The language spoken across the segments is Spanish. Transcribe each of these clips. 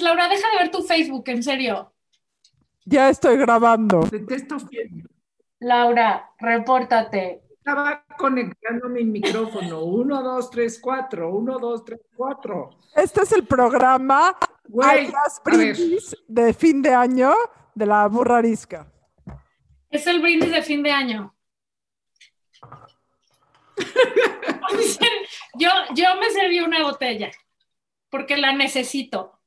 haces, Laura? Deja de ver tu Facebook, en serio. Ya estoy grabando. Detesto Facebook. Laura, repórtate. Estaba conectando mi micrófono. Uno, dos, tres, cuatro. Uno, dos, tres, cuatro. Este es el programa Güey. Brindis de fin de año de la burra arisca. Es el brindis de fin de año. yo, yo me serví una botella porque la necesito.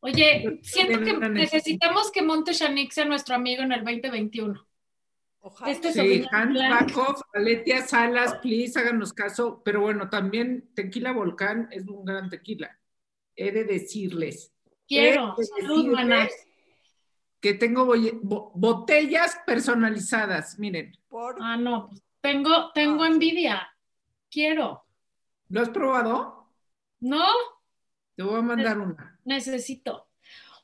Oye, siento que necesitamos que Monte Shanik sea nuestro amigo en el 2021. Ojalá. Este es Sí, Hans. Bakov, Aletia Salas, please, háganos caso. Pero bueno, también Tequila Volcán es un gran tequila. He de decirles Quiero. Salud, decirles que tengo bo- botellas personalizadas. Miren, Por- Ah, no, pues tengo, tengo Ah. envidia. Quiero. ¿lo has probado? No, Te voy a mandar una. Necesito.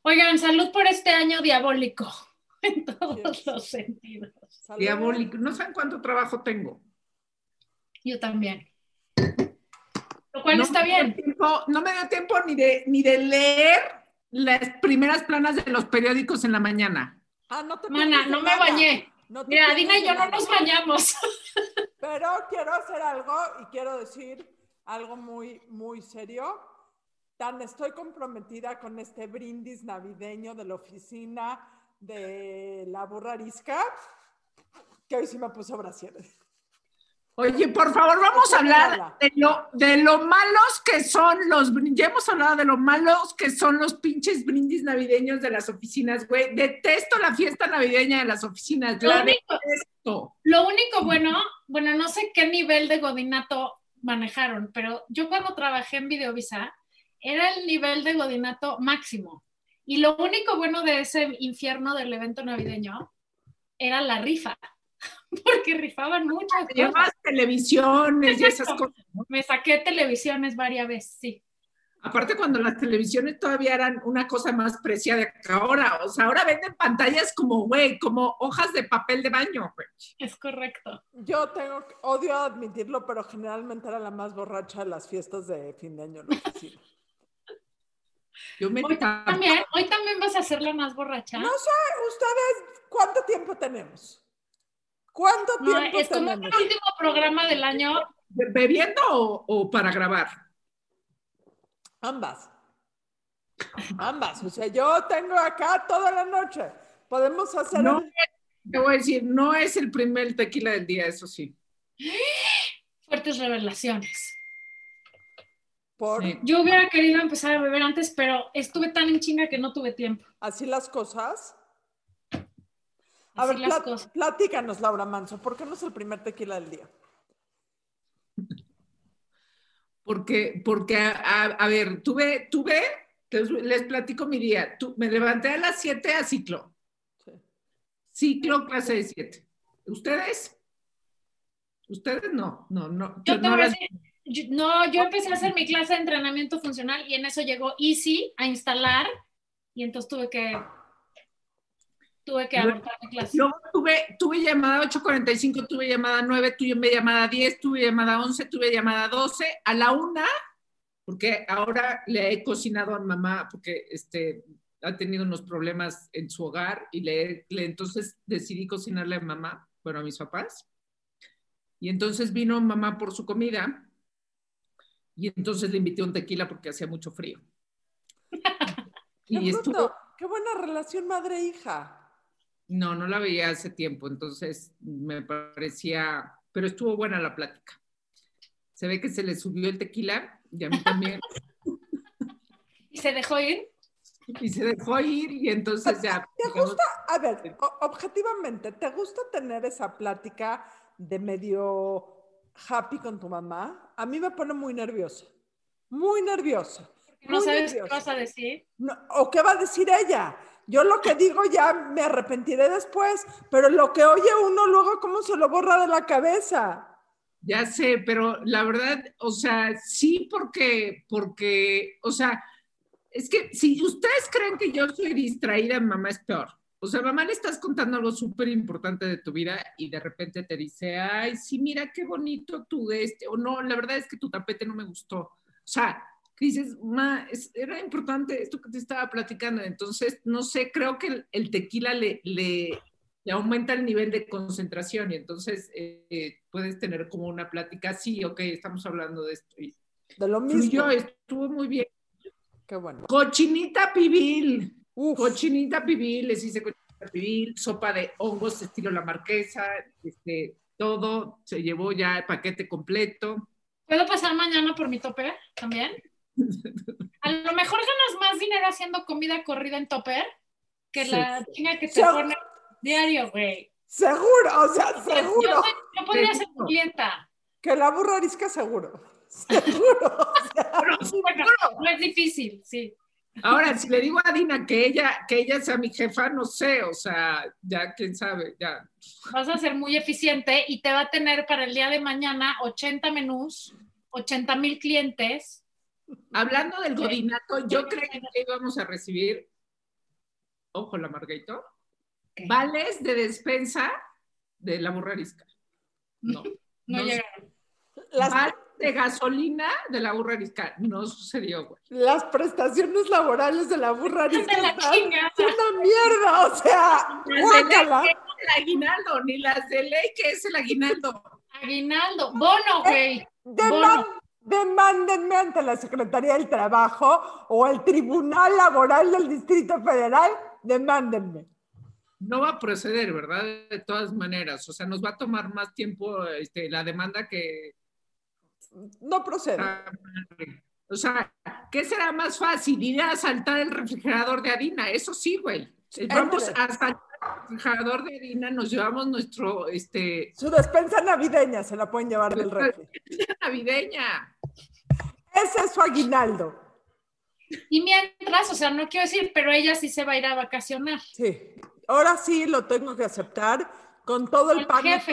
Oigan, salud por este año diabólico. En todos los sentidos. Salud. Diabólico. No saben cuánto trabajo tengo. Yo también. Lo cual no está dio bien. tiempo- no me da tiempo ni de, ni de leer las primeras planas de los periódicos en la mañana. Ah, no te Mana, no me bañé. No te Mira, Dina y yo no nos bañamos. Pero quiero hacer algo y quiero decir algo muy, muy serio. Tan estoy comprometida con este brindis navideño de la oficina de la burra arisca que hoy sí me puso brasieres. Oye, por favor, vamos a hablar de lo, de lo malos que son los Ya hemos hablado de lo malos que son los pinches brindis navideños de las oficinas, güey. Detesto la fiesta navideña de las oficinas. Lo La único, detesto. lo único bueno, bueno, no sé qué nivel de godinato manejaron, pero yo cuando trabajé en Videovisa era el nivel de godinato máximo. Y lo único bueno de ese infierno del evento navideño era la rifa, porque rifaban muchas cosas. Televisiones y esas cosas. ¿no? Me saqué televisiones varias veces, sí. Aparte, cuando las televisiones todavía eran una cosa más preciada que ahora. O sea, ahora venden pantallas como, güey, como hojas de papel de baño, güey. Es correcto. Yo tengo, que- odio admitirlo, pero generalmente era la más borracha de las fiestas de fin de año la oficina. Yo me Hoy también, hoy también vas a ser la más borracha. No sé, ustedes, ¿cuánto tiempo tenemos? ¿Cuánto No, tiempo es como tenemos? el último programa del año. ¿Bebiendo o, o para grabar? Ambas. Ambas. O sea, yo tengo acá toda la noche. Podemos hacer. No, el- te voy a decir, no es el primer tequila del día, eso sí. Fuertes revelaciones. Por Sí. Yo hubiera querido empezar a beber antes, pero estuve tan en chinga que no tuve tiempo. así las cosas. A Así ver, las plat- cosas. platícanos, Laura Manso, ¿por qué no es el primer tequila del día? Porque, porque a, a- a ver, tuve, tuve, les, les platico mi día. Tu- me levanté a las 7 a ciclo. Sí. Ciclo clase de 7. ¿Ustedes? Ustedes no, no, no. Yo no te voy a las- decir, yo- no, yo empecé a hacer mi clase de entrenamiento funcional y en eso llegó Easy a instalar y entonces tuve que tuve que abortar mi clase. Luego tuve, tuve llamada 8.45, tuve llamada 9, tuve llamada 10, tuve llamada 11, tuve llamada 12, a la una, porque ahora le he cocinado a mamá, porque este, ha tenido unos problemas en su hogar y le, le- entonces decidí cocinarle a mamá, bueno, a mis papás. Y entonces vino mamá por su comida y entonces le invité un tequila porque hacía mucho frío. Qué Y estuvo, qué buena relación madre-hija. No, no la veía hace tiempo, entonces me parecía, pero estuvo buena la plática. Se ve que se le subió el tequila y a mí también, Y se dejó ir. y se dejó ir y entonces ya. ¿Te digamos, gusta? A ver, objetivamente, ¿te gusta tener esa plática de medio happy con tu mamá? A mí me pone muy nerviosa. Muy nerviosa. No muy sabes qué vas a decir. No, ¿O qué va a decir ella? Yo lo que digo ya me arrepentiré después, pero lo que oye uno luego, ¿cómo se lo borra de la cabeza? Ya sé, pero la verdad, o sea, sí porque, porque, o sea, es que si ustedes creen que yo soy distraída, mamá es peor. O sea, mamá le estás contando algo súper importante de tu vida y de repente te dice, ay, sí, mira qué bonito tu este, o no, la verdad es que tu tapete no me gustó. O sea, que dices, ma, es- era importante esto que te estaba platicando. Entonces, no sé, creo que el, el tequila le, le, le aumenta el nivel de concentración y entonces eh, puedes tener como una plática, sí, ok, estamos hablando de esto. Y De lo mismo. fluyó, estuvo muy bien. Qué bueno. Cochinita pibil. Uf, Cochinita pibil, les hice cochinita pibil, sopa de hongos estilo la marquesa, este, todo, se llevó ya el paquete completo. ¿Puedo pasar mañana por mi topper también? A lo mejor ganas más dinero haciendo comida corrida en topper que Sí. la chinga que te pone diario, güey. seguro, o sea, seguro. yo podría ser tu Seguro. clienta. Que la burra arisca seguro. Seguro. o sea, Pero Bueno, no es difícil, sí. Ahora, si le digo a Dina que ella, que ella sea mi jefa, no sé, o sea, ya quién sabe, ya. Vas a ser muy eficiente y te va a tener para el día de mañana 80 menús, 80 mil clientes. Hablando del godinato, yo creí que íbamos a recibir, ojo, la Margarito, vales de despensa de la burra arisca. No. No no llegaron. las, Vales de gasolina de la burra arisca. No sucedió, güey. las prestaciones laborales de la burra arisca De la chingada. una mierda, o sea, Las de ley guácala. que es el aguinaldo, ni las de ley que es el aguinaldo. Aguinaldo, bono, güey. Deman- demándenme ante la Secretaría del Trabajo o el Tribunal Laboral del Distrito Federal, demándenme. No va a proceder, ¿verdad? De todas maneras. O sea, nos va a tomar más tiempo este, la demanda que. No procede. O sea, ¿qué será más fácil? Ir a asaltar el refrigerador de harina. Eso sí, güey. Vamos a asaltar el refrigerador de harina, nos llevamos nuestro, este, Su despensa navideña se la pueden llevar del refri. navideña. Ese es su aguinaldo. Y mientras, o sea, no quiero decir, pero ella sí se va a ir a vacacionar. Sí. Ahora sí lo tengo que aceptar con todo el El pánico, jefe.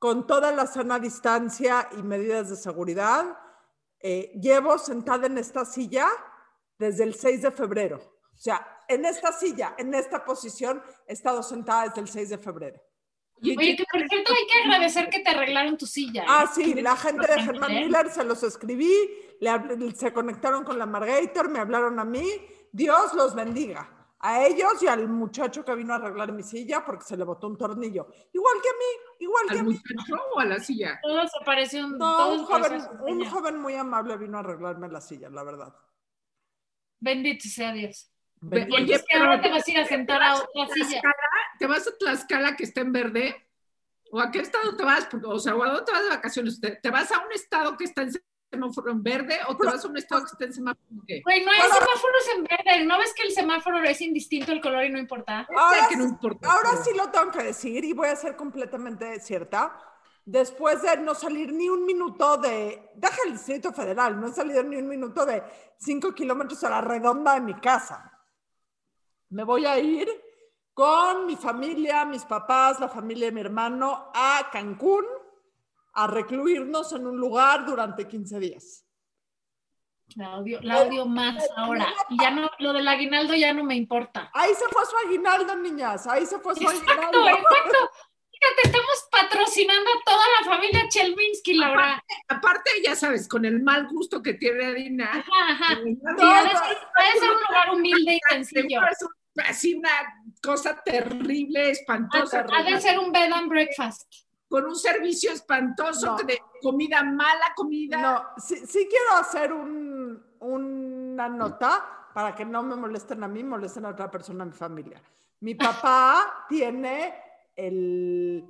Con toda la sana distancia y medidas de seguridad. Eh, llevo sentada en esta silla desde el 6 de febrero. O sea, en esta silla, en esta posición, he estado sentada desde el 6 de febrero. Y- Oye, que por cierto hay que agradecer que te arreglaron tu silla. ¿eh? Ah, sí, la gente de Germán. Miller se los escribí, le se conectaron con la Margator, me hablaron a mí. Dios los bendiga. A ellos y al muchacho que vino a arreglar mi silla porque se le botó un tornillo. Igual que a mí, igual que ¿Al a mí. muchacho o a la silla? Todo se parece un. No, un joven, un joven muy amable vino a arreglarme la silla, la verdad. Bendito sea Dios. Y Oye, entonces, ¿qué pero- ahora te vas a ir a sentar a otra silla. ¿Te vas a Tlaxcala que está en verde? ¿O a qué estado te vas? O sea, ¿o a dónde te vas de vacaciones? ¿Te, te vas a un estado que está en semáforo en verde o te vas a un estado que está en semáforo en qué? Güey, no hay Ahora- semáforos en verde. ¿No ves que el semáforo es indistinto el color y no importa? Ahora, que no sí- importa, ahora sí lo tengo que decir y voy a ser completamente cierta. Después de no salir ni un minuto de, deja el Distrito Federal, no he salido ni un minuto de cinco kilómetros a la redonda de mi casa. Me voy a ir con mi familia, mis papás, la familia de mi hermano a Cancún a recluirnos en un lugar durante 15 días. La odio, la odio más ahora. Y ya no, lo del aguinaldo ya no me importa. Ahí se fue su aguinaldo, niñas, ahí se fue su Exacto, aguinaldo. exacto. Fíjate, estamos patrocinando a toda la familia Chelminsky, Laura. Aparte, ya sabes, con el mal gusto que tiene Adina, Ajá, ajá. Sí, No, ha de no. ser, un lugar humilde y sencillo. es un- así una cosa terrible, espantosa, Ha de ser un bed and breakfast. Con un servicio espantoso No. de comida mala, comida. No, sí, sí quiero hacer un- una nota para que no me molesten a mí, molesten a otra persona en mi familia. Mi papá tiene el-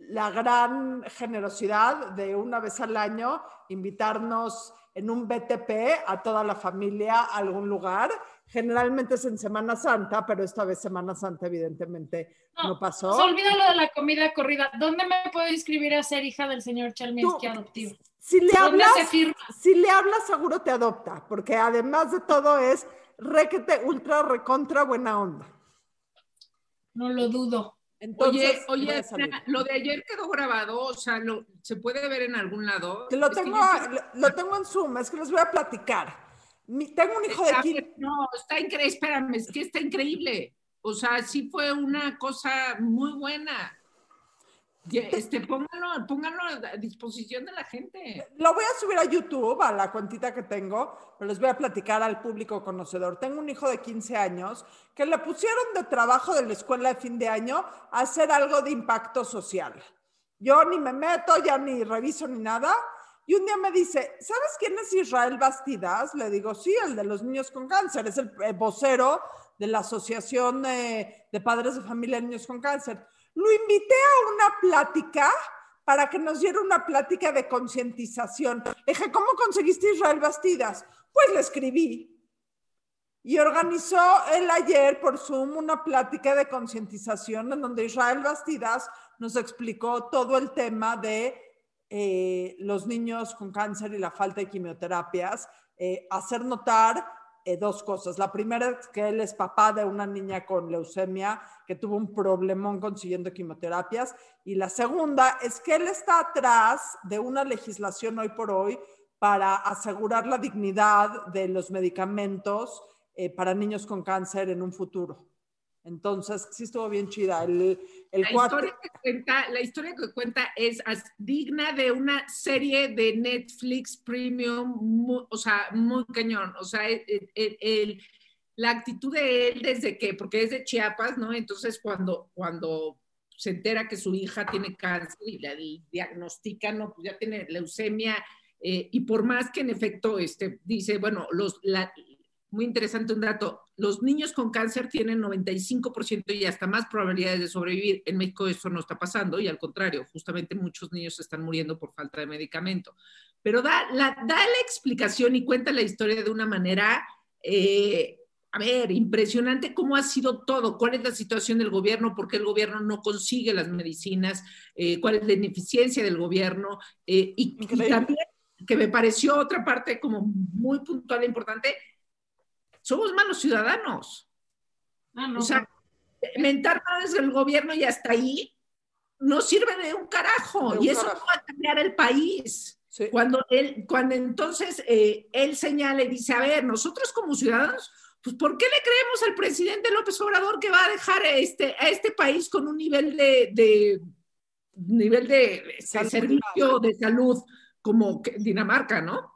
la gran generosidad de una vez al año invitarnos en un BTP a toda la familia a algún lugar. Generalmente es en Semana Santa, pero esta vez Semana Santa evidentemente no, No, pasó. Se olvida lo de la comida corrida. ¿Dónde me puedo inscribir a ser hija del señor Chelminsky Tú- adoptivo? Si le ¿Dónde hablas, si le hablas seguro te adopta, porque además de todo es requete ultra recontra buena onda. No lo dudo. Entonces, oye, oye, lo de ayer quedó grabado, o sea, lo- ¿se puede ver en algún lado? Lo tengo, yo- lo, tengo en Zoom, es que les voy a platicar. Mi- tengo un hijo de A 15. ver, No, está increíble, espérame, es que está increíble. O sea, sí fue una cosa muy buena. Este, pónganlo, pónganlo a disposición de la gente. Lo voy a subir a YouTube, a la cuentita que tengo, pero les voy a platicar al público conocedor. Tengo un hijo de 15 años que le pusieron de trabajo de la escuela de fin de año a hacer algo de impacto social. Yo ni me meto, ya ni reviso ni nada. Y un día me dice, ¿sabes quién es Israel Bastidas? Le digo, sí, el de los niños con cáncer, es el vocero de la Asociación de, de Padres de Familia de Niños con Cáncer. Lo invité a una plática para que nos diera una plática de concientización. dije, ¿cómo conseguiste Israel Bastidas? Pues le escribí. Y organizó él ayer por Zoom una plática de concientización en donde Israel Bastidas nos explicó todo el tema de eh, los niños con cáncer y la falta de quimioterapias, eh, hacer notar eh, dos cosas. La primera es que él es papá de una niña con leucemia que tuvo un problemón consiguiendo quimioterapias. Y la segunda es que él está atrás de una legislación hoy por hoy para asegurar la dignidad de los medicamentos eh, para niños con cáncer en un futuro. Entonces, sí estuvo bien chida. El, la, historia que cuenta, la historia que cuenta es digna de una serie de Netflix Premium, o sea, muy cañón. O sea, el, la actitud de él desde que, porque es de Chiapas, ¿no? Entonces, cuando, cuando se entera que su hija tiene cáncer y le diagnostican, ¿no? Pues ya tiene leucemia, eh, y por más que en efecto este, dice, bueno, los, la, muy interesante un dato, los niños con cáncer tienen 95% y hasta más probabilidades de sobrevivir. En México eso no está pasando y al contrario, justamente muchos niños están muriendo por falta de medicamento. Pero da la, da la explicación y cuenta la historia de una manera, eh, a ver, impresionante cómo ha sido todo, cuál es la situación del gobierno, por qué el gobierno no consigue las medicinas, eh, cuál es la ineficiencia del gobierno eh, y, y también que me pareció otra parte como muy puntual e importante, somos malos ciudadanos. Ah, no, o sea, mentar más del gobierno y hasta ahí no sirve de un carajo. y eso no va a cambiar el país. Cuando, él, cuando entonces eh, él señala y dice, a ver, nosotros como ciudadanos, pues ¿por qué le creemos al presidente López Obrador que va a dejar a este, a este país con un nivel de, de nivel de, servicio de salud como Dinamarca, ¿no?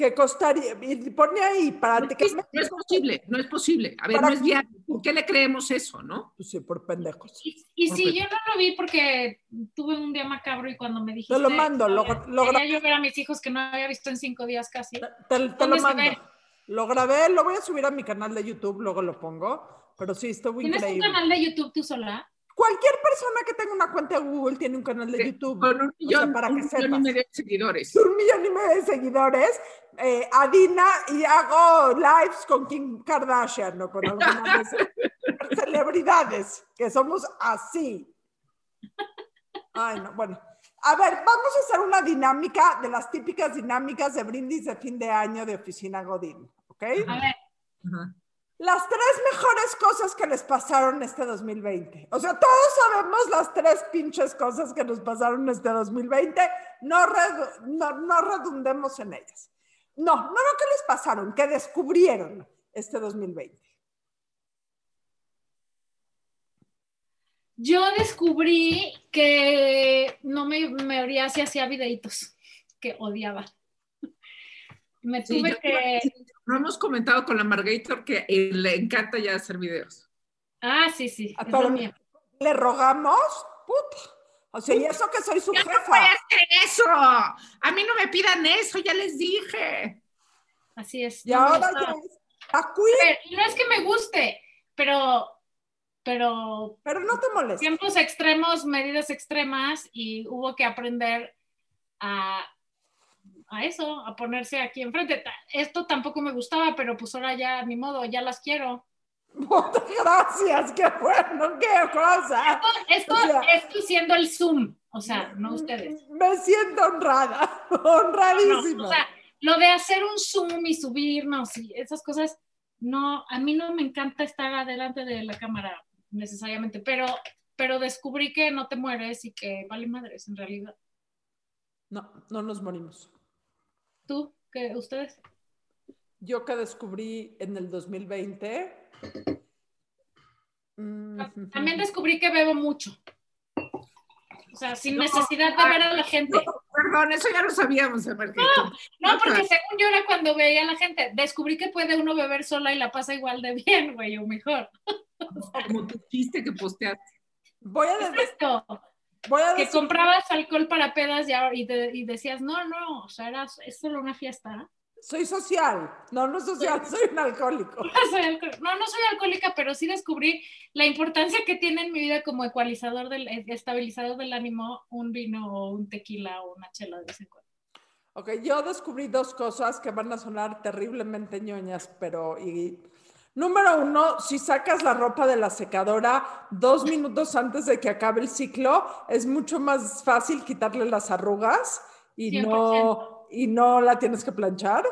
Que costaría, y pone ahí para no, no es posible, no es posible. A ver, no es viable. ¿Por qué le creemos eso, no? Pues sí, por pendejos. Y, si yo no lo vi porque tuve un día macabro y cuando me dijiste... Te lo mando, lo, lo grabé. yo ver a mis hijos que no había visto en cinco días casi. Te, lo mando. Lo grabé, lo voy a subir a mi canal de YouTube, luego lo pongo. Pero sí, estuvo increíble. ¿Tienes un canal de YouTube tú sola? Cualquier persona que tenga una cuenta de Google tiene un canal de YouTube. Con un millón, para que millón y medio de seguidores. Un millón y medio de seguidores. Eh, Adina y hago lives con Kim Kardashian, no con algunas celebridades, que somos así. Ay, no, bueno. A ver, vamos a hacer una dinámica de las típicas dinámicas de brindis de fin de año de Oficina Godín, ¿ok? A ver. Ajá las tres mejores cosas que les pasaron este 2020. O sea, todos sabemos las tres pinches cosas que nos pasaron este 2020. No, no, redundemos en ellas. No, no lo que les pasaron, que descubrieron este 2020. Yo descubrí que no me, me oría si hacía videitos, que odiaba. Me tuve que no hemos comentado con la Margator que eh, le encanta ya hacer videos. Ah, sí, sí. le rogamos, puta. O sea, y eso que soy su jefa. No voy a hacer eso. A mí no me pidan eso, ya les dije. Así es. Y ahora ya no es que me guste, pero pero pero no te molestes. Tiempos extremos, medidas extremas y hubo que aprender a a eso, a ponerse aquí enfrente. Esto tampoco me gustaba, pero pues ahora ya, ni modo, ya las quiero. Muchas gracias, qué bueno, qué cosa. Esto, esto, siendo el Zoom, o sea, no ustedes. Me siento honrada, honradísima. o sea, lo de hacer un Zoom y subirnos y esas cosas, no, a mí no me encanta estar adelante de la cámara necesariamente, pero, pero descubrí que no te mueres y que vale madres en realidad. No, no nos morimos. ¿Tú? ¿Qué, ¿Ustedes? Yo que descubrí en el 2020. Mm, También descubrí que bebo mucho. O sea, sin necesidad de ver a la gente. perdón, eso ya lo sabíamos, No, no, porque según yo era cuando veía a la gente, descubrí que puede uno beber sola y la pasa igual de bien, güey, o mejor. Como tu chiste que posteaste. Voy a esto. Voy a decir... Que comprabas alcohol para pedas y, y, decías, no, no, o sea, era, es solo una fiesta. Soy social. No, no social, soy un alcohólico. No, no soy alcohólica, pero sí descubrí la importancia que tiene en mi vida como ecualizador, del, estabilizador del ánimo un vino o un tequila o una chela de vez en cuando. Ok, yo descubrí dos cosas que van a sonar terriblemente ñoñas, pero y, número uno, si sacas la ropa de la secadora dos minutos antes de que acabe el ciclo, es mucho más fácil quitarle las arrugas y no y no la tienes que planchar.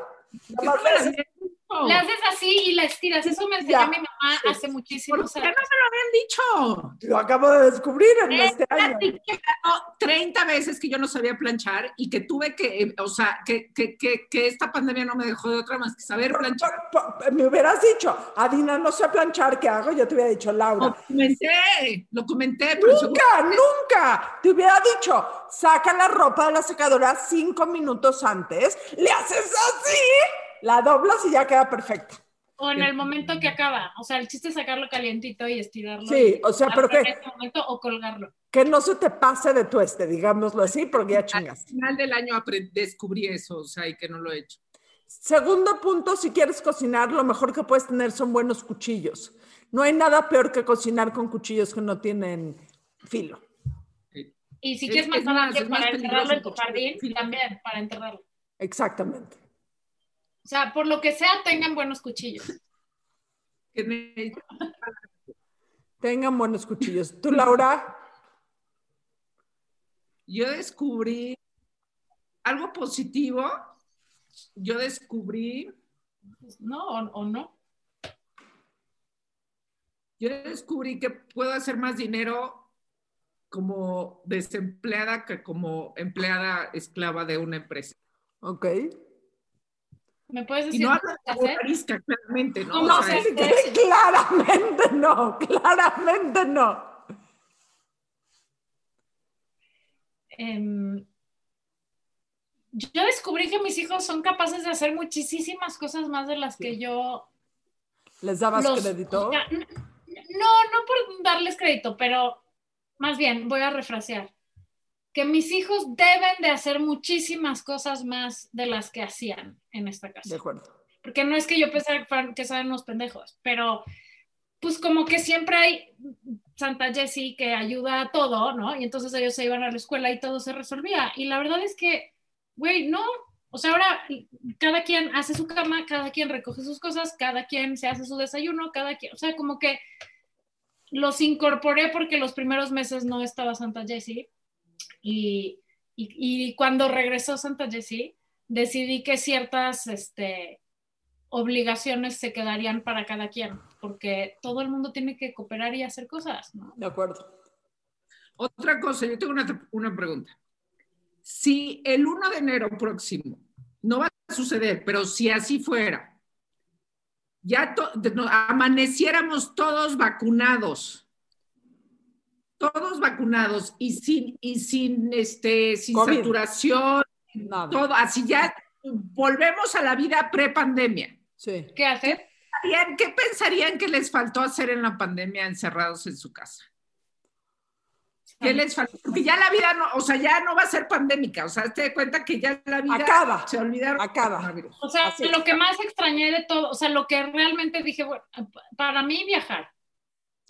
Le haces así y la estiras. Eso me enseñó mi mamá hace muchísimos años. ¿Por qué no me lo habían dicho? Lo acabo de descubrir en este año. 30 veces que yo no sabía planchar y que tuve que, eh, o sea, que, que, que, que esta pandemia no me dejó de otra más que saber planchar. me hubieras dicho, Adina, no sé planchar, ¿qué hago? Yo te hubiera dicho, Laura. Lo comenté, lo comenté. nunca, nunca. Te hubiera dicho, saca la ropa de la secadora cinco minutos antes, le haces así la doblas y ya queda perfecta. O en el momento que acaba. O sea, el chiste es sacarlo calientito y estirarlo. Sí, o sea, pero que. En momento, o colgarlo. Que no se te pase de tu este, digámoslo así, porque ya chingas. Al final del año descubrí eso, o sea, y que no lo he hecho. Segundo punto, si quieres cocinar, lo mejor que puedes tener son buenos cuchillos. No hay nada peor que cocinar con cuchillos que no tienen filo. Y si quieres más adelante para enterrarlo en tu jardín, también, para enterrarlo. Exactamente. O sea, por lo que sea, tengan buenos cuchillos. tengan buenos cuchillos. ¿Tú, Laura? Yo descubrí algo positivo. Yo descubrí. No, o, no. Yo descubrí que puedo hacer más dinero como desempleada que como empleada esclava de una empresa. Ok. ¿Me puedes decir? Y no hablo de claramente, ¿no? No, claramente no, claramente no. Em, yo descubrí que mis hijos son capaces de hacer muchísimas cosas más de las que yo... ¿Les dabas crédito? No, no por darles crédito, pero más bien voy a refrasear que mis hijos deben de hacer muchísimas cosas más de las que hacían en esta casa. De acuerdo. Porque no es que yo pensara que sean unos pendejos, pero pues como que siempre hay Santa Jessie que ayuda a todo, ¿no? Y entonces ellos se iban a la escuela y todo se resolvía. Y la verdad es que, güey, no. O sea, ahora cada quien hace su cama, cada quien recoge sus cosas, cada quien se hace su desayuno, cada quien, o sea, como que los incorporé porque los primeros meses no estaba Santa Jessie y, y, cuando regresó Santa Jessie, decidí que ciertas este, obligaciones se quedarían para cada quien, porque todo el mundo tiene que cooperar y hacer cosas. ¿no? De acuerdo. Otra cosa, yo tengo una, una pregunta. Si el 1 de enero próximo, no va a suceder, pero si así fuera, ya amaneciéramos todos vacunados, todos vacunados y sin, y sin, este, sin saturación, todo, así ya volvemos a la vida pre-pandemia. Sí. ¿Qué hacer? ¿Qué pensarían que les faltó hacer en la pandemia encerrados en su casa? ¿Qué les faltó? Porque ya la vida no, o sea, ya no va a ser pandémica, o sea, te das cuenta que ya la vida acaba, se olvidaron. Acaba. O sea, lo que más extrañé de todo, o sea, lo que realmente dije, bueno, para mí viajar,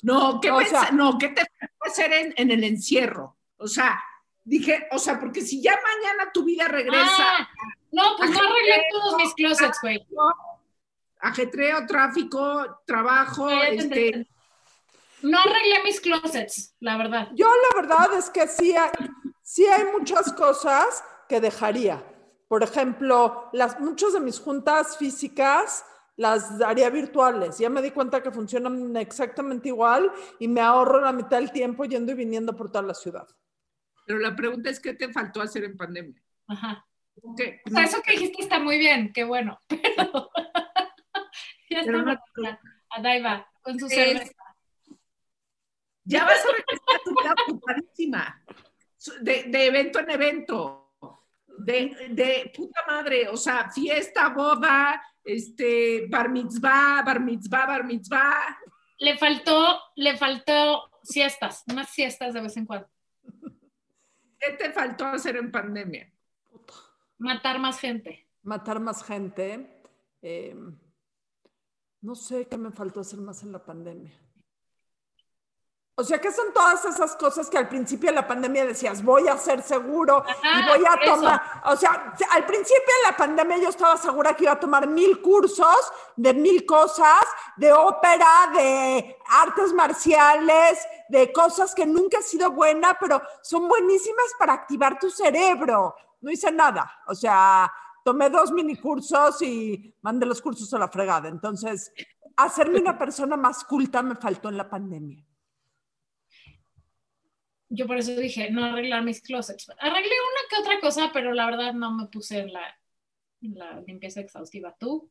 no, ¿qué, no, ¿qué te hacer en, en, el encierro? O sea, dije, o sea, porque si ya mañana tu vida regresa. Ah, no, pues no arreglé todos mis closets, güey. Ajetreo, tráfico, trabajo, este. No arreglé mis closets, la verdad. Yo la verdad es que sí hay, sí hay muchas cosas que dejaría. Por ejemplo, las, muchas de mis juntas físicas las haría virtuales. Ya me di cuenta que funcionan exactamente igual y me ahorro la mitad del tiempo yendo y viniendo por toda la ciudad. Pero la pregunta es, ¿qué te faltó hacer en pandemia? Ajá. O sea, eso que dijiste está muy bien, qué bueno. Pero ya está. Adaiva, con su cerveza. Ya vas a regresar a tu vida ocupadísima. De, de evento en evento, de, de, puta madre, o sea, fiesta, boda, este, bar mitzvah, bar mitzvah, bar mitzvah. Le faltó, le faltó siestas, unas siestas de vez en cuando. ¿Qué te faltó hacer en pandemia? Matar más gente. Matar más gente. Eh, no sé qué me faltó hacer más en la pandemia. O sea, ¿qué son todas esas cosas que al principio de la pandemia decías, voy a ser seguro y voy a tomar? O sea, al principio de la pandemia yo estaba segura que iba a tomar mil cursos de mil cosas, de ópera, de artes marciales, de cosas que nunca he sido buena, pero son buenísimas para activar tu cerebro. No hice nada. O sea, tomé dos mini cursos y mandé los cursos a la fregada. Entonces, hacerme una persona más culta me faltó en la pandemia yo por eso dije, no arreglar mis closets. Arreglé una que otra cosa, pero la verdad no me puse en la, la limpieza exhaustiva. ¿Tú?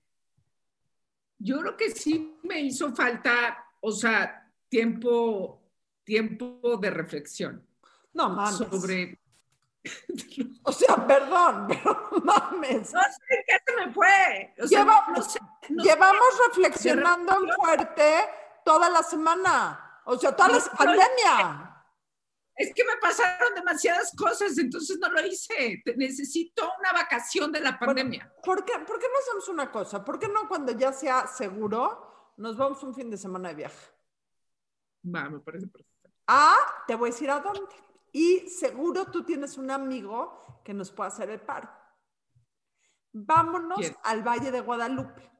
Yo creo que sí me hizo falta, o sea, tiempo, tiempo de reflexión. No mames. Sobre. O sea, perdón, pero mames. No sé qué se me fue. O sea, no sé, no llevamos sé. reflexionando en fuerte toda la semana. O sea, toda la pandemia. Es que me pasaron demasiadas cosas, entonces no lo hice. Necesito una vacación de la pandemia. ¿Por qué, ¿Por qué no hacemos una cosa? ¿Por qué no cuando ya sea seguro nos vamos un fin de semana de viaje? Va, me parece perfecto. Ah, te voy a decir a dónde. Y seguro tú tienes un amigo que nos pueda hacer el paro. Vámonos ¿Quién? al Valle de Guadalupe.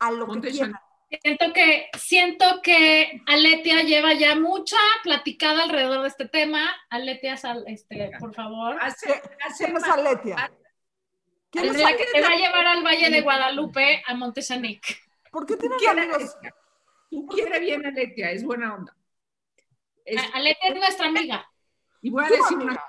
A lo que quieran. Siento que, siento que Aletia lleva ya mucha platicada alrededor de este tema. Aletia, este, por favor. Hace, ¿Quién es Aletia? ¿Quién es la que te va a llevar al Valle de Guadalupe, a Montesanic. ¿Por qué tienes amigos? Tú quiere bien Aletia, es buena onda. Es, Aletia es nuestra amiga. Y voy a decir una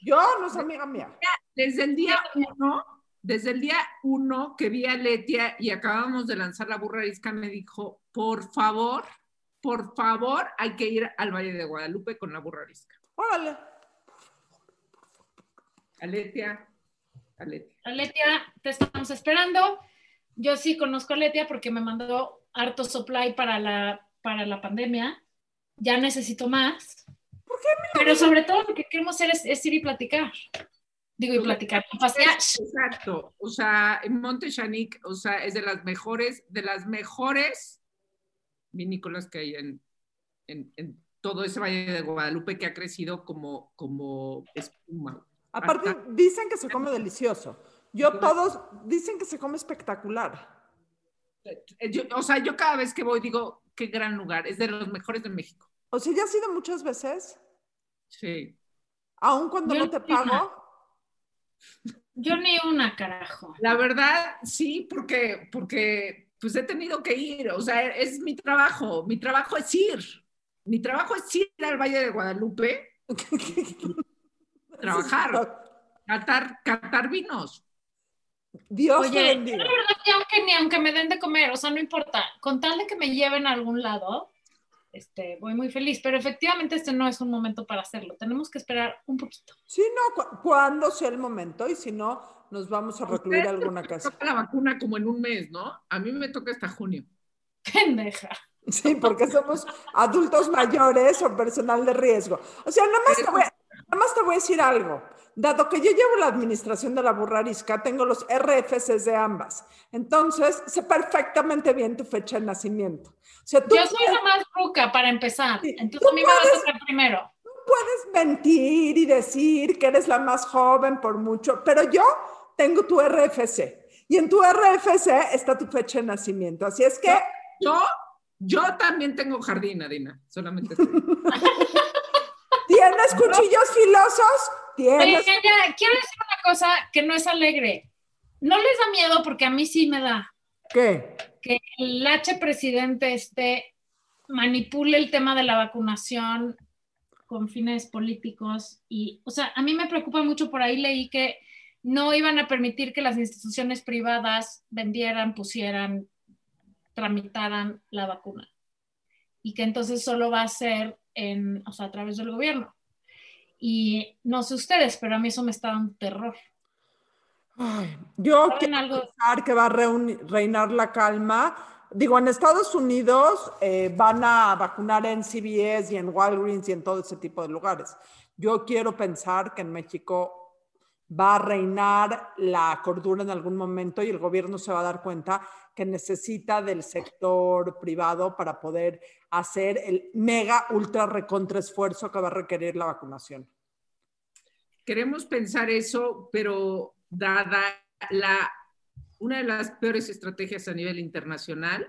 Yo no soy amiga mía. Desde el día uno desde el día uno que vi a Letia y acabamos de lanzar la burra arisca, me dijo, por favor, por favor, hay que ir al Valle de Guadalupe con la burra arisca. Órale. Aletia, Aletia. Aletia, te estamos esperando. Yo sí conozco a Aletia porque me mandó harto supply para la, para la pandemia. Ya necesito más. ¿Por qué Pero sobre todo lo que queremos hacer es, es ir y platicar. Digo, y platicar, pasear. Exacto, o sea, en Monte Chanic, o sea, es de las mejores, de las mejores vinícolas que hay en, en, en todo ese Valle de Guadalupe que ha crecido como, como espuma. Aparte, Hasta, dicen que se come delicioso. Yo todos dicen que se come espectacular. Yo, o sea, yo cada vez que voy digo, qué gran lugar, es de los mejores de México. O sea, ¿ya has ido muchas veces? Sí. Aún cuando yo no te pago. Yo ni una, carajo. La verdad, sí, porque, porque pues he tenido que ir, o sea, es mi trabajo, mi trabajo es ir, mi trabajo es ir al Valle de Guadalupe, trabajar, catar, catar vinos. Dios Oye, la verdad que aunque, ni aunque me den de comer, o sea, no importa, con tal de que me lleven a algún lado, este, voy muy feliz, pero efectivamente este no es un momento para hacerlo, tenemos que esperar un poquito. Sí, no, cu cuando sea el momento y si no, nos vamos a recluir a alguna casa. Toca la vacuna como en un mes, ¿no? A mí me toca hasta junio. Pendeja. Sí, porque somos adultos mayores o personal de riesgo. O sea, nada más, te voy, nada más te voy a decir algo. Dado que yo llevo la administración de la burrarisca, tengo los RFCs de ambas. Entonces, sé perfectamente bien tu fecha de nacimiento. O sea, tú yo soy la más ruca para empezar. Sí, Entonces, a mí puedes, me vas a tocar primero. Tú puedes mentir y decir que eres la más joven por mucho, pero yo tengo tu RFC. Y en tu RFC está tu fecha de nacimiento. Así es que... Yo, yo también tengo jardín, Adina. Solamente. ¿Tienes cuchillos filosos? ¿Tienes? Oye, ya, quiero decir una cosa que no es alegre. No les da miedo porque a mí sí me da. ¿Qué? Que el H presidente este manipule el tema de la vacunación con fines políticos y, o sea, a mí me preocupa mucho por ahí leí que no iban a permitir que las instituciones privadas vendieran, pusieran, tramitaran la vacuna y que entonces solo va a ser en, o sea, a través del gobierno. Y no sé ustedes, pero a mí eso me está dando terror. Ay, yo ¿Saben quiero algo? pensar que va a reinar la calma. Digo, en Estados Unidos eh, van a vacunar en CVS y en Walgreens y en todo ese tipo de lugares. Yo quiero pensar que en México va a reinar la cordura en algún momento y el gobierno se va a dar cuenta que necesita del sector privado para poder hacer el mega ultra recontra esfuerzo que va a requerir la vacunación. Queremos pensar eso, pero dada la una de las peores estrategias a nivel internacional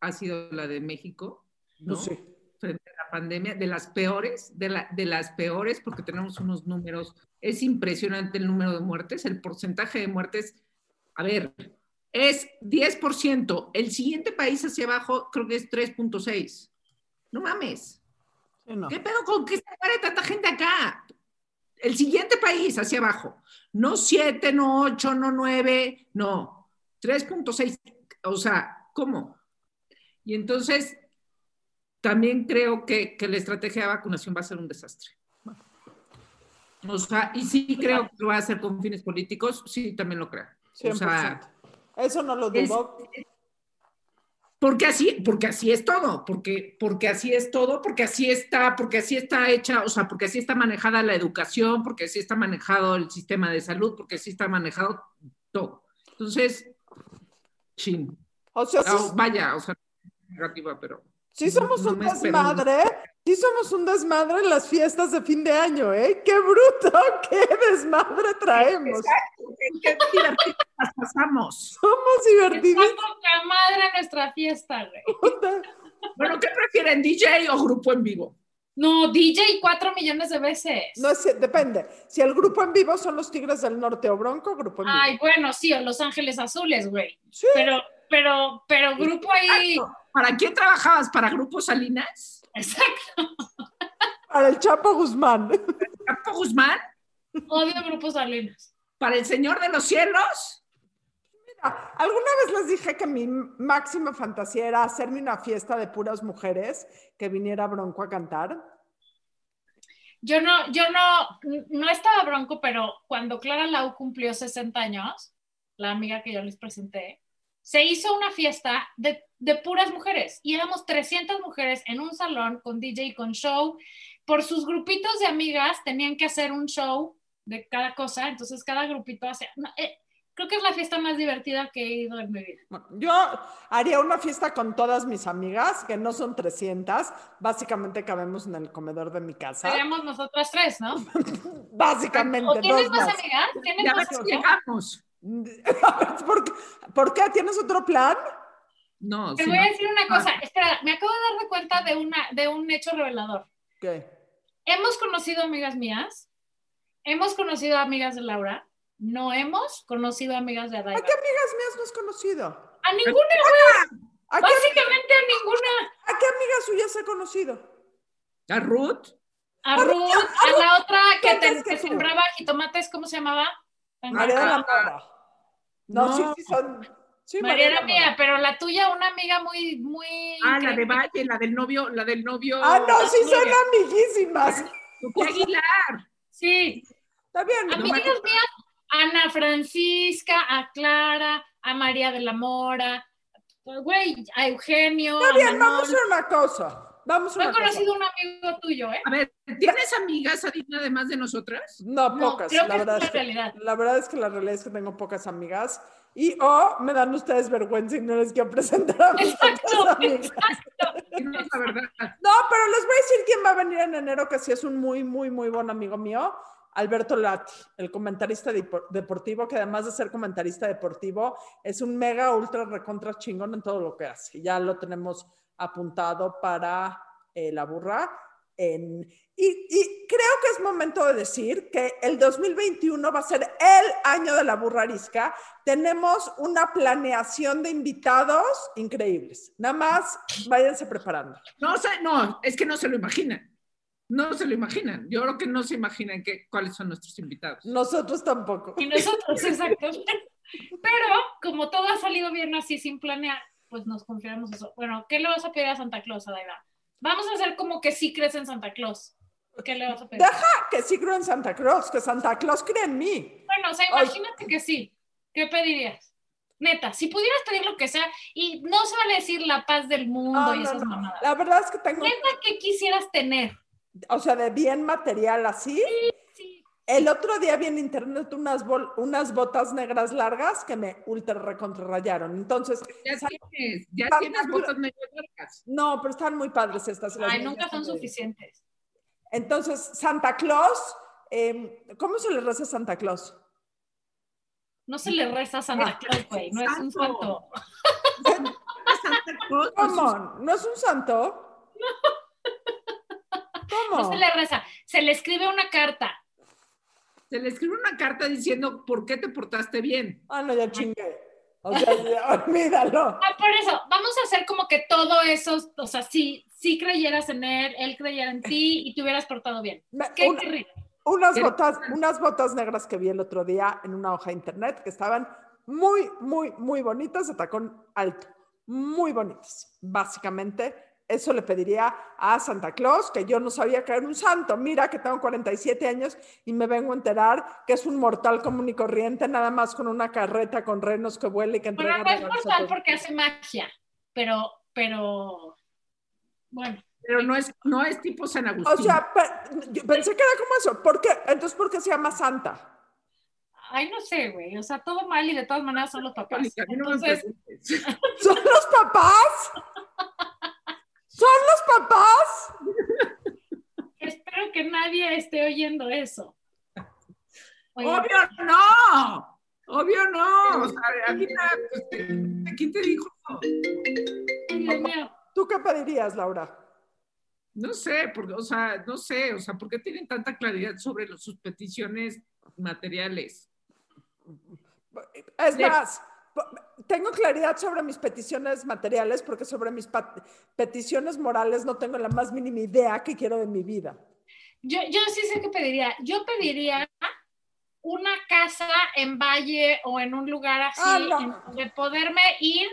ha sido la de México, ¿no? Pues sí. Frente a la pandemia, de las peores, de, la, de las peores, porque tenemos unos números, es impresionante el número de muertes, el porcentaje de muertes, a ver, es 10%, el siguiente país hacia abajo creo que es 3.6. No mames. Sí, no. ¿Qué pedo con que se muere tanta gente acá? El siguiente país hacia abajo. No 7, no 8, no 9, no. 3.6. O sea, ¿cómo? Y entonces, también creo que, que la estrategia de vacunación va a ser un desastre. O sea, y sí creo que lo va a hacer con fines políticos, sí, también lo creo. O 100%. sea, Eso no lo es- dudo. porque así, porque así es todo, porque, porque así es todo, porque así está, porque así está hecha, o sea, porque así está manejada la educación, porque así está manejado el sistema de salud, porque así está manejado todo. Entonces, chin. O sea, sí, Ah, vaya, o sea, negativa, pero. sí somos no un desmadre. Sí somos un desmadre en las fiestas de fin de año, ¿eh? ¡Qué bruto! ¡Qué desmadre traemos! Qué divertido las pasamos. Somos divertidos. poca madre nuestra fiesta, güey. Bueno, ¿qué prefieren, DJ o grupo en vivo? No, DJ cuatro millones de veces. No es, depende. Si el grupo en vivo son los Tigres del Norte o Bronco, grupo en vivo. Ay, bueno, sí, o Los Ángeles Azules, güey. Sí. Pero, pero, pero grupo ahí. ¿Para quién trabajabas? ¿Para Grupo Salinas? Exacto. Para el Chapo Guzmán. ¿Campo Guzmán? Odio grupos salinas. ¿Para el Señor de los Cielos? Alguna vez les dije que mi máxima fantasía era hacerme una fiesta de puras mujeres que viniera Bronco a cantar. Yo no, yo no, no estaba bronco, pero cuando Clara Lau cumplió 60 años, la amiga que yo les presenté, se hizo una fiesta de, de puras mujeres y éramos 300 mujeres en un salón con DJ y con show. Por sus grupitos de amigas tenían que hacer un show de cada cosa, entonces cada grupito hacía... no, eh, creo que es la fiesta más divertida que he ido en mi vida. Bueno, yo haría una fiesta con todas mis amigas, que no son 300. Básicamente cabemos en el comedor de mi casa. Seríamos nosotras tres, ¿no? Básicamente, ¿O tienes dos más más. amigas? ¿Tienes Ya más amigas? llegamos. ¿Por, qué- ¿Por qué? ¿Tienes otro plan? No, Te voy no. a decir una Ah. cosa. Espera, me acabo de dar de cuenta de, una, de un hecho revelador. ¿Qué? Hemos conocido amigas mías, hemos conocido amigas de Laura, no hemos conocido amigas de ¿A Adaiba. qué amigas mías no has conocido? A ninguna, güey. ¿A Básicamente a ninguna. a qué amigas suyas he conocido? ¿A Ruth? A A Ruth, a la otra que, ¿Cuántas te, que que tú? sembraba jitomates, ¿cómo se llamaba? María de la Mora. No, No. sí, sí son. Sí, María de era la mía, pero la tuya, una amiga muy, muy... Ah, la de. Valle, la del novio, la del novio. Ah, no, sí son amiguísimas. Aguilar. Sí, Está bien. no amigas mías, Ana Francisca, a Clara, a María de la Mora, güey, a Eugenio, Está a bien, vamos a Manolo. hacer una cosa. Vamos a No he una cosa. conocido un amigo tuyo, ¿eh? A ver, ¿tienes amigas, Adina, además de nosotras? No, No, pocas. la, es verdad es que, la verdad es que la realidad es que tengo pocas amigas. Y o me dan ustedes vergüenza y no les quiero presentar a mis Exacto, amigas. No, la verdad. No, pero les voy a decir quién va a venir en enero, que sí es un muy, muy, muy buen amigo mío. Alberto Lati, el comentarista depor- deportivo, que además de ser comentarista deportivo, es un mega, ultra, recontra chingón en todo lo que hace. Ya lo tenemos apuntado para eh, la burra. En- y, y creo que es momento de decir que el 2021 va a ser el año de la burra arisca. Tenemos una planeación de invitados increíbles. Nada más váyanse preparando. No, sé, no, es que no se lo imaginan. No se lo imaginan. Yo creo que no se imaginan que, cuáles son nuestros invitados. Nosotros tampoco. Y nosotros, exacto. Pero como todo ha salido bien así sin planear, pues nos confiamos eso. Bueno, ¿qué le vas a pedir a Santa Claus, Adaiva? Vamos a hacer como que sí crees en Santa Claus. ¿Qué le vas a pedir? Deja que sí creo en Santa Claus, que Santa Claus cree en mí. Bueno, o sea, Ay. imagínate que sí. ¿Qué pedirías? Neta, si pudieras pedir lo que sea, y no se vale decir la paz del mundo No, y esas no. mamadas. La verdad es que tengo, ¿qué quisieras tener? o sea, de bien material así. Sí. El otro día vi en internet unas, bol- unas botas negras largas que me ultra recontrarrayaron. Entonces, Ya Sa- tienes, ya tienes botas medio largas. no, pero están muy padres estas. Ay, nunca son suficientes. Entonces, Santa Claus, eh, ¿cómo se le reza a Santa Claus? No se le reza a Santa Claus, güey. No es un santo. santo. Santa Claus, ¿Cómo? ¿No es un santo? ¿Cómo? No se le reza. Se le escribe una carta. Se le escribe una carta diciendo por qué te portaste bien. Ah, no, ya chingué. O sea, ya, olvídalo. Ah, por eso, vamos a hacer como que todo eso, o sea, si, si creyeras en él, él creyera en ti y te hubieras portado bien. Me- ¿Qué una- unas, botas, unas botas negras que vi el otro día en una hoja de internet que estaban muy, muy, muy bonitas de tacón alto. Muy bonitas. Básicamente, eso le pediría a Santa Claus, que yo no sabía que era un santo. Mira que tengo 47 años y me vengo a enterar que es un mortal común y corriente, nada más con una carreta con renos que vuela y que entrega Bueno, no es mortal porque hace magia, pero, pero, bueno, Pero no es, no es tipo San Agustín. O sea, yo pensé que era como eso. ¿Por qué? Entonces, ¿por qué se llama Santa? ay, no sé, güey, o sea, todo mal y de todas maneras son los papás. Entonces. ¿Son los papás? ¿Son los papás? espero que nadie esté oyendo eso. Oye, Obvio no. Obvio no. O sea, a mí nada, pues, ¿quién te dijo? Dios mío. ¿Tú qué pedirías, Laura? No sé, porque, o sea, no sé, o sea, ¿por qué tienen tanta claridad sobre los- sus peticiones materiales? Es más, tengo claridad sobre mis peticiones materiales porque sobre mis peticiones morales no tengo la más mínima idea que quiero de mi vida. Yo, yo sí sé qué pediría. Yo pediría una casa en Valle o en un lugar así, Ah, no. en donde poderme ir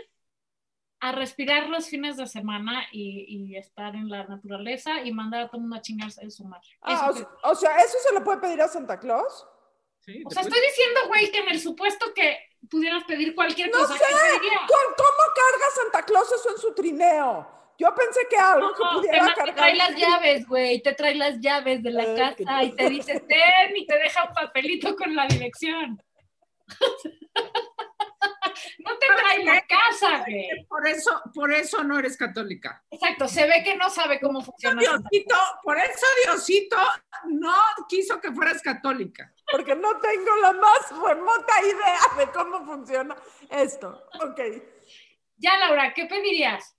a respirar los fines de semana y, y estar en la naturaleza y mandar a todo el mundo a chingarse de su madre. Ah, o, que- sea- o sea, ¿eso se lo puede pedir a Santa Claus? Sí, o sea, estoy diciendo, güey, que en el supuesto que pudieras pedir cualquier No cosa, sé. ¿qué pediría? ¿Cómo, cómo carga Santa Claus eso en su trineo? Yo pensé que algo que No, te, pudiera te cargar. trae las llaves, güey, te trae las llaves de la Ay, casa y te dice, ten, y te deja un papelito con la dirección. no te trae la casa, güey. Por eso, por eso no eres católica. Exacto, se ve que no sabe cómo funciona. Diosito, por eso Diosito no quiso que fueras católica. Porque no tengo la más remota idea de cómo funciona esto. Ok. Ya, Laura, ¿qué pedirías?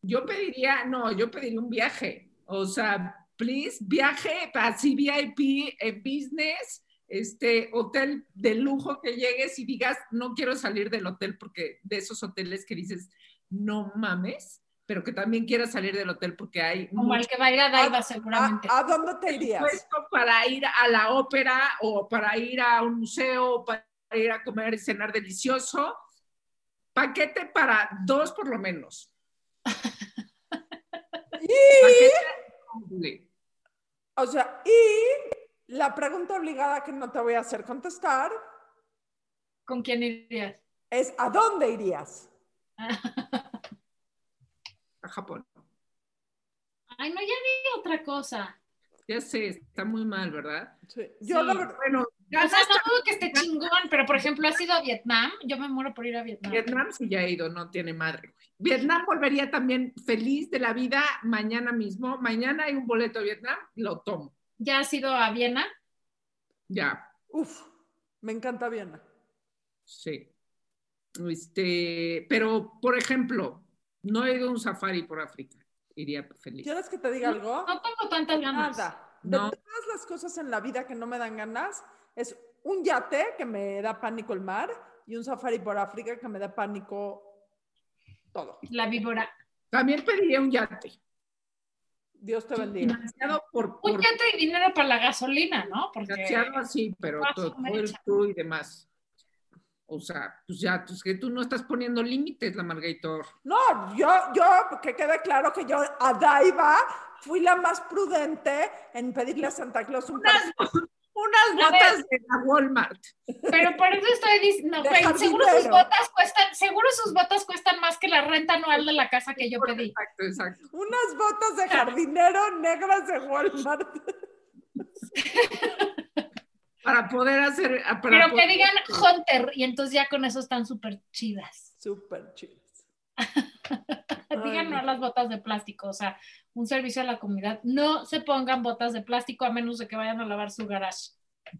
Yo pediría, no, yo pediría un viaje. O sea, please, viaje así VIP, eh, business, este hotel de lujo que llegues y digas, no quiero salir del hotel porque de esos hoteles que dices, no mames, pero que también quieras salir del hotel porque hay Como el que va a ir a Daiva ¿A, seguramente. a dónde te irías? para ir a la ópera o para ir a un museo o para ir a comer y cenar delicioso. Paquete para dos por lo menos. Paquete- O sea, y la pregunta obligada que no te voy a hacer contestar ¿Con quién irías? es ¿a dónde irías? Japón. Ay, no, ya di otra cosa. Ya sé, está muy mal, ¿verdad? Sí. Yo Sí. Bueno, ya O sea, no dudo que esté chingón, pero por ejemplo, ¿has ido a Vietnam? Yo me muero por ir a Vietnam. Vietnam sí ya he ido, no tiene madre. güey. Vietnam volvería también feliz de la vida mañana mismo. Mañana hay un boleto a Vietnam, lo tomo. ¿Ya has ido a Viena? Ya, Uf, me encanta Viena. sí. Este, pero, por ejemplo, no he ido a un safari por África. Iría feliz. ¿Quieres que te diga algo? No tengo tantas ganas. Nada. De No. todas las cosas en la vida que no me dan ganas, es un yate que me da pánico el mar y un safari por África que me da pánico todo. La víbora. También pediría un yate. Dios te bendiga. Financiado por, Un por yate y dinero para la gasolina, ¿no? Porque financiado así, pero todo, todo el y demás. O sea, pues ya, pues que tú no estás poniendo límites, la Margator. No, yo, yo, que quede claro que yo a Daiva fui la más prudente en pedirle a Santa Claus un par Unas, unas botas de la Walmart. Pero por eso estoy diciendo, güey, seguro sus botas cuestan, seguro sus botas cuestan más que la renta anual de la casa que yo pedí. Exacto, exacto. unas botas de jardinero negras de Walmart. Para poder hacer. ah, Para Pero que poder- digan Hunter y entonces ya con eso están súper chidas. Súper chidas. Digan no a las botas de plástico, o sea, un servicio a la comunidad. No se pongan botas de plástico a menos de que vayan a lavar su garage.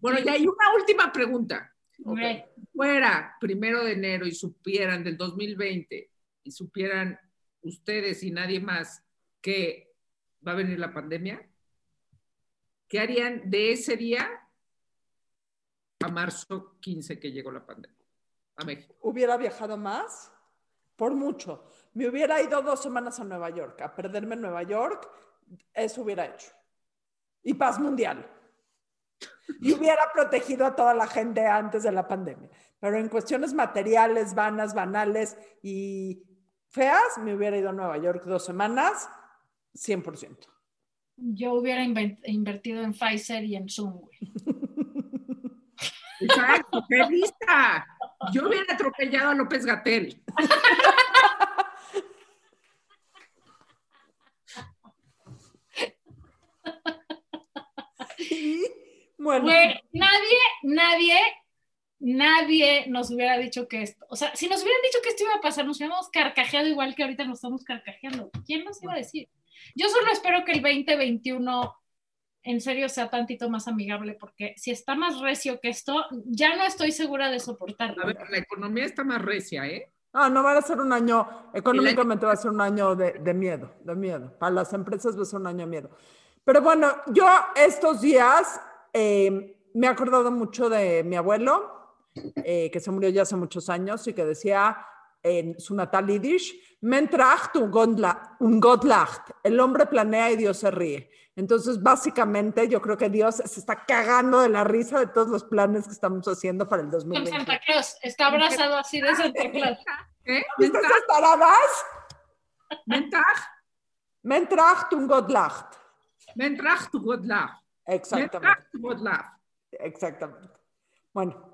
Bueno, ya hay una última pregunta. Ok. Güey, Fuera primero de enero y supieran del 2020 y supieran ustedes y nadie más que va a venir la pandemia, ¿qué harían de ese día a marzo 15 que llegó la pandemia a México? Hubiera viajado más, por mucho. Me hubiera ido dos semanas a Nueva York, a perderme en Nueva York, eso hubiera hecho. Y paz mundial. Y hubiera protegido a toda la gente antes de la pandemia. Pero en cuestiones materiales, vanas, banales y feas, me hubiera ido a Nueva York dos semanas, 100%. yo hubiera invertido en Pfizer y en Zoom, güey. Exacto, qué lista. Yo hubiera atropellado a López Gatel. Bueno, Güey, nadie, nadie, nadie nos hubiera dicho que esto, o sea, si nos hubieran dicho que esto iba a pasar, nos hubiéramos carcajeado igual que ahorita nos estamos carcajeando. ¿Quién nos iba a decir? Yo solo espero que el 2021 en serio sea tantito más amigable, porque si está más recio que esto, ya no estoy segura de soportarlo. A ver, la economía está más recia, ¿eh? Ah, no va a ser un año, económicamente va a ser un año de, de miedo, de miedo. Para las empresas va a ser un año de miedo. Pero bueno, yo estos días eh, me he acordado mucho de mi abuelo, eh, que se murió ya hace muchos años y que decía en su natal yiddish, "Men tracht un God la- un God lacht. El hombre planea y Dios se ríe. Entonces, básicamente, yo creo que Dios se está cagando de la risa de todos los planes que estamos haciendo para el Con 2020. Santa Claus, está abrazado así de Santa Claus. ¿Eh? ¿Viste esas taradas? Mentrag, Men tracht un God lacht. mentrag tu God lach. Exactamente, Mentrag tu God lach. exactamente. Bueno,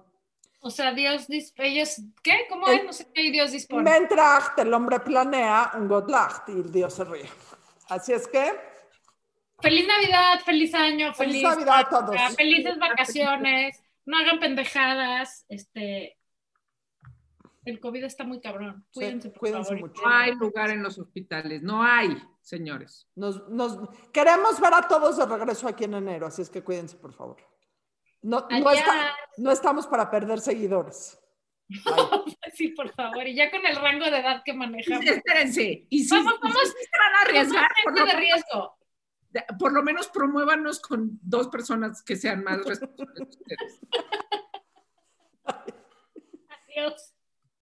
O sea, Dios, dis- ellos, ¿qué? ¿Cómo El- es? No sé qué Dios dispone. men tracht, el hombre planea, un God lacht y el Dios se ríe. Así es que, Feliz Navidad, feliz año, Feliz feliz, Navidad a todos. Felices vacaciones, no hagan pendejadas, este el COVID está muy cabrón. Sí, Cuídense, por cuídense favor. mucho. No hay lugar en los hospitales, no hay, señores. nos, nos- queremos ver a todos de regreso aquí en enero, así es que cuídense, por favor. No, no, Allá. está- no estamos para perder seguidores. Sí, por favor. Y ya con el rango de edad que manejamos. Espérense, y si, Vamos, y vamos. si se van a arriesgar, por lo, de riesgo. por lo menos promuévanos con dos personas que sean más responsables de ustedes. Adiós.